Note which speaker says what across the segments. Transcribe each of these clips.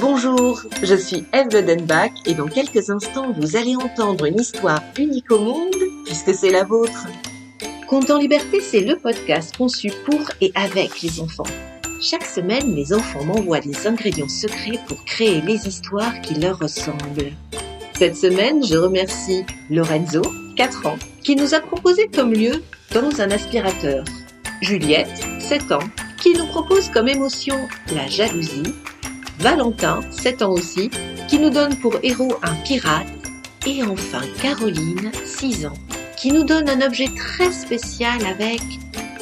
Speaker 1: Bonjour, je suis Eve Lodenbach et dans quelques instants vous allez entendre une histoire unique au monde puisque c'est la vôtre. Conte en liberté, c'est le podcast conçu pour et avec les enfants. Chaque semaine, les enfants m'envoient des ingrédients secrets pour créer les histoires qui leur ressemblent. Cette semaine, je remercie Lorenzo, 4 ans, qui nous a proposé comme lieu dans un aspirateur. Juliette, 7 ans, qui nous propose comme émotion la jalousie Valentin, 7 ans aussi, qui nous donne pour héros un pirate, et enfin Caroline, 6 ans, qui nous donne un objet très spécial avec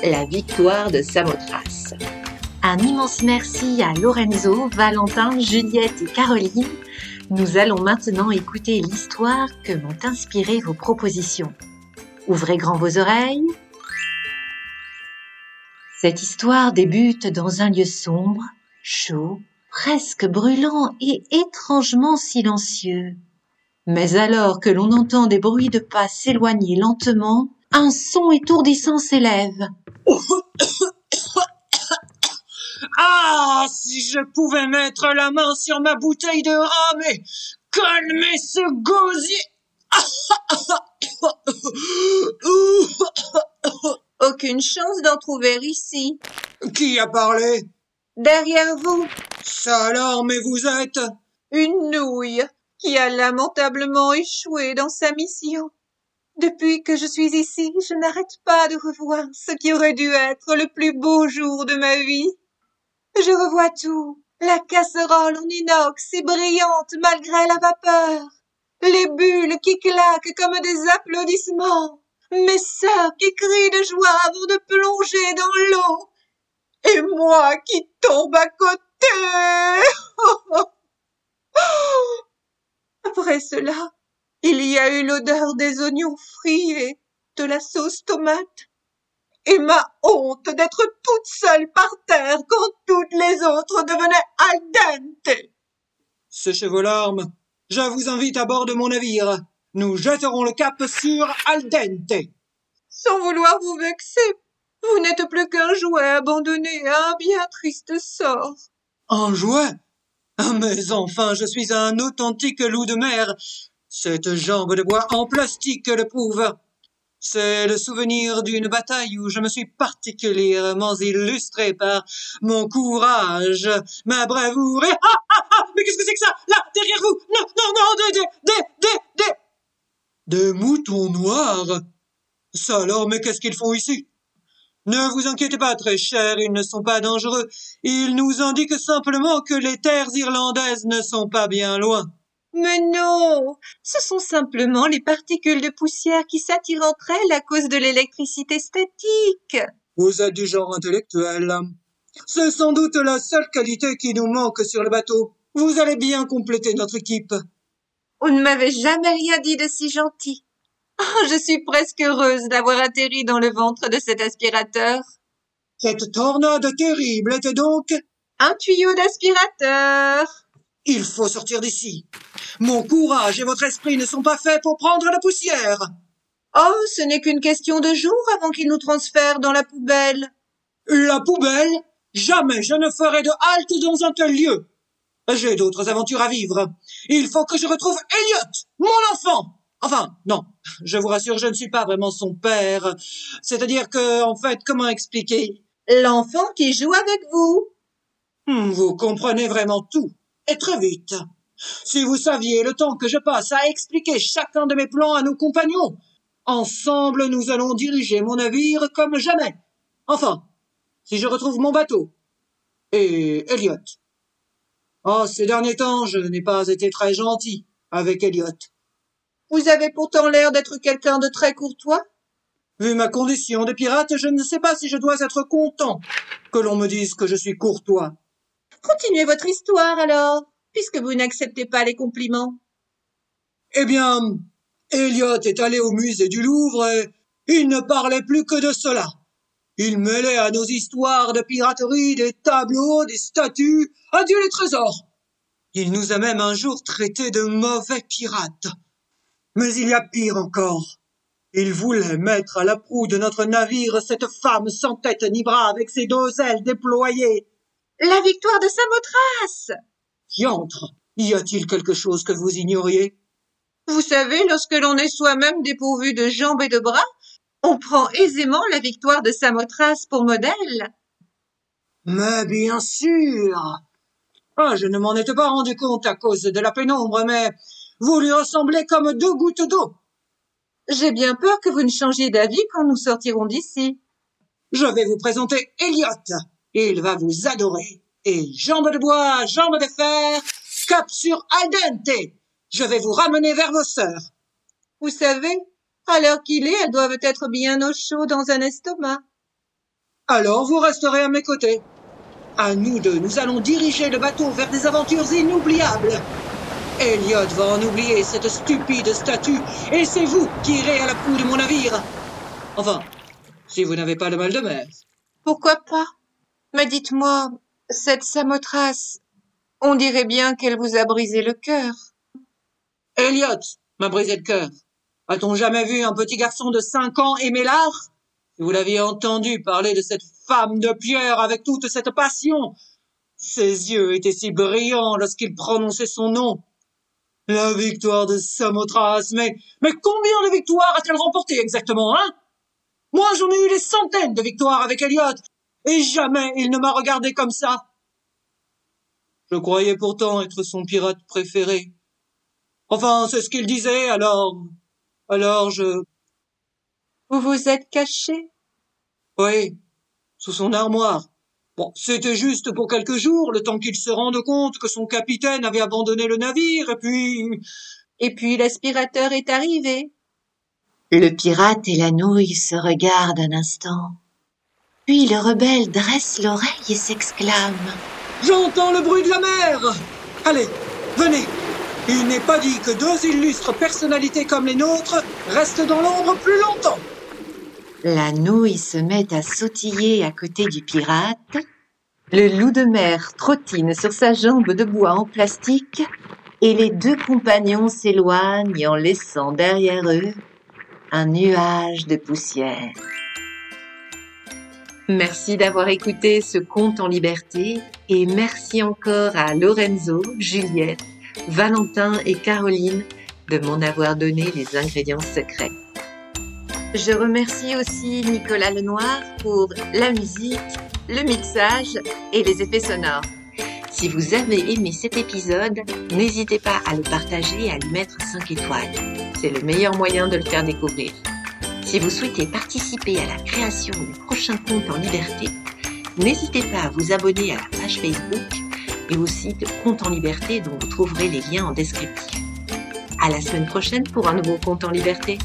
Speaker 1: la victoire de Samothrace. Un immense merci à Lorenzo, Valentin, Juliette et Caroline. Nous allons maintenant écouter l'histoire que m'ont inspiré vos propositions. Ouvrez grand vos oreilles. Cette histoire débute dans un lieu sombre, chaud, presque brûlant et étrangement silencieux. Mais alors que l'on entend des bruits de pas s'éloigner lentement, un son étourdissant s'élève.
Speaker 2: Ah, si je pouvais mettre la main sur ma bouteille de rhum et calmer ce gosier.
Speaker 3: Aucune chance d'en trouver ici.
Speaker 2: Qui a parlé?
Speaker 3: Derrière vous,
Speaker 2: Ça alors, mais vous êtes
Speaker 3: une nouille qui a lamentablement échoué dans sa mission. Depuis que je suis ici, je n'arrête pas de revoir ce qui aurait dû être le plus beau jour de ma vie. Je revois tout. La casserole en inox est brillante malgré la vapeur. Les bulles qui claquent comme des applaudissements. Mes sœurs qui crient de joie avant de plonger dans l'eau et moi qui tombe à côté. Après cela, il y a eu l'odeur des oignons frits et de la sauce tomate, et ma honte d'être toute seule par terre quand toutes les autres devenaient al dente.
Speaker 2: Séchez vos larmes. Je vous invite à bord de mon navire. Nous jetterons le cap sur al dente.
Speaker 3: Sans vouloir vous vexer, vous n'êtes plus qu'un jouet abandonné à un bien triste sort.
Speaker 2: Un jouet? Ah, Mais enfin, je suis un authentique loup de mer. Cette jambe de bois en plastique le prouve. C'est le souvenir d'une bataille où je me suis particulièrement illustré par mon courage, ma bravoure et... Ah, ah, ah Mais qu'est-ce que c'est que ça? Là, derrière vous Non, non, non, des, des, des, des, des... Des moutons noirs? Ça alors, mais qu'est-ce qu'ils font ici? Ne vous inquiétez pas, très cher, ils ne sont pas dangereux. Ils nous indiquent simplement que les terres irlandaises ne sont pas bien loin.
Speaker 3: Mais non, ce sont simplement les particules de poussière qui s'attirent entre elles à cause de l'électricité statique.
Speaker 2: Vous êtes du genre intellectuel. C'est sans doute la seule qualité qui nous manque sur le bateau. Vous allez bien compléter notre équipe.
Speaker 3: On ne m'avait jamais rien dit de si gentil. Oh, je suis presque heureuse d'avoir atterri dans le ventre de cet aspirateur.
Speaker 2: Cette tornade terrible était donc...
Speaker 3: Un tuyau d'aspirateur.
Speaker 2: Il faut sortir d'ici. Mon courage et votre esprit ne sont pas faits pour prendre la poussière.
Speaker 3: Oh, ce n'est qu'une question de jours avant qu'il nous transfère dans la poubelle.
Speaker 2: La poubelle? Jamais je ne ferai de halte dans un tel lieu. J'ai d'autres aventures à vivre. Il faut que je retrouve Elliot, mon enfant. Enfin, non, je vous rassure, je ne suis pas vraiment son père. C'est-à-dire que, en fait, comment expliquer?
Speaker 3: L'enfant qui joue avec vous.
Speaker 2: Hmm, Vous comprenez vraiment tout, et très vite. Si vous saviez le temps que je passe à expliquer chacun de mes plans à nos compagnons, ensemble nous allons diriger mon navire comme jamais. Enfin, si je retrouve mon bateau. Et Elliot. Oh, ces derniers temps, je n'ai pas été très gentil avec Elliot.
Speaker 3: Vous avez pourtant l'air d'être quelqu'un de très courtois.
Speaker 2: Vu ma condition de pirate, je ne sais pas si je dois être content que l'on me dise que je suis courtois.
Speaker 3: Continuez votre histoire alors, puisque vous n'acceptez pas les compliments.
Speaker 2: Eh bien, Elliot est allé au musée du Louvre et il ne parlait plus que de cela. Il mêlait à nos histoires de piraterie des tableaux, des statues, adieu les trésors. Il nous a même un jour traités de mauvais pirates. Mais il y a pire encore. Il voulait mettre à la proue de notre navire cette femme sans tête ni bras avec ses deux ailes déployées.
Speaker 3: La victoire de Samothrace.
Speaker 2: Diantre Y a-t-il quelque chose que vous ignoriez?
Speaker 3: Vous savez, lorsque l'on est soi-même dépourvu de jambes et de bras, on prend aisément la victoire de Samothrace pour modèle.
Speaker 2: Mais bien sûr Ah, je ne m'en étais pas rendu compte à cause de la pénombre, mais vous lui ressemblez comme deux gouttes d'eau.
Speaker 3: J'ai bien peur que vous ne changiez d'avis quand nous sortirons d'ici.
Speaker 2: Je vais vous présenter Elliot. Il va vous adorer. Et jambes de bois, jambes de fer, cap sur al dente. Je vais vous ramener vers vos sœurs.
Speaker 3: Vous savez, à l'heure qu'il est, elles doivent être bien au chaud dans un estomac.
Speaker 2: Alors vous resterez à mes côtés. À nous deux, nous allons diriger le bateau vers des aventures inoubliables. Elliot va en oublier cette stupide statue, et c'est vous qui irez à la proue de mon navire. Enfin, si vous n'avez pas le mal de mer.
Speaker 3: Pourquoi pas? Mais dites-moi, cette Samothrace, on dirait bien qu'elle vous a brisé le cœur.
Speaker 2: Elliot m'a brisé le cœur. A-t-on jamais vu un petit garçon de cinq ans aimer l'art? Si vous l'aviez entendu parler de cette femme de pierre avec toute cette passion, ses yeux étaient si brillants lorsqu'il prononçait son nom. La victoire de Samothrace, mais, mais combien de victoires a-t-elle remporté exactement, hein? Moi, j'en ai eu des centaines de victoires avec Elliot, et jamais il ne m'a regardé comme ça. Je croyais pourtant être son pirate préféré. Enfin, c'est ce qu'il disait, alors... Alors je...
Speaker 3: Vous vous êtes caché?
Speaker 2: Oui, sous son armoire. Bon, c'était juste pour quelques jours, le temps qu'il se rende compte que son capitaine avait abandonné le navire, et puis...
Speaker 3: Et puis l'aspirateur est arrivé.
Speaker 1: Le pirate et la nouille se regardent un instant. Puis le rebelle dresse l'oreille et s'exclame.
Speaker 2: J'entends le bruit de la mer Allez, venez Il n'est pas dit que deux illustres personnalités comme les nôtres restent dans l'ombre plus longtemps
Speaker 1: La nouille se met à sautiller à côté du pirate. Le loup de mer trottine sur sa jambe de bois en plastique et les deux compagnons s'éloignent en laissant derrière eux un nuage de poussière. Merci d'avoir écouté ce conte en liberté et merci encore à Lorenzo, Juliette, Valentin et Caroline de m'en avoir donné les ingrédients secrets. Je remercie aussi Nicolas Lenoir pour la musique, le mixage et les effets sonores. Si vous avez aimé cet épisode, n'hésitez pas à le partager et à lui mettre 5 étoiles. C'est le meilleur moyen de le faire découvrir. Si vous souhaitez participer à la création du prochain conte en liberté, n'hésitez pas à vous abonner à la page Facebook et au site Conte en liberté dont vous trouverez les liens en description. À la semaine prochaine pour un nouveau conte en liberté.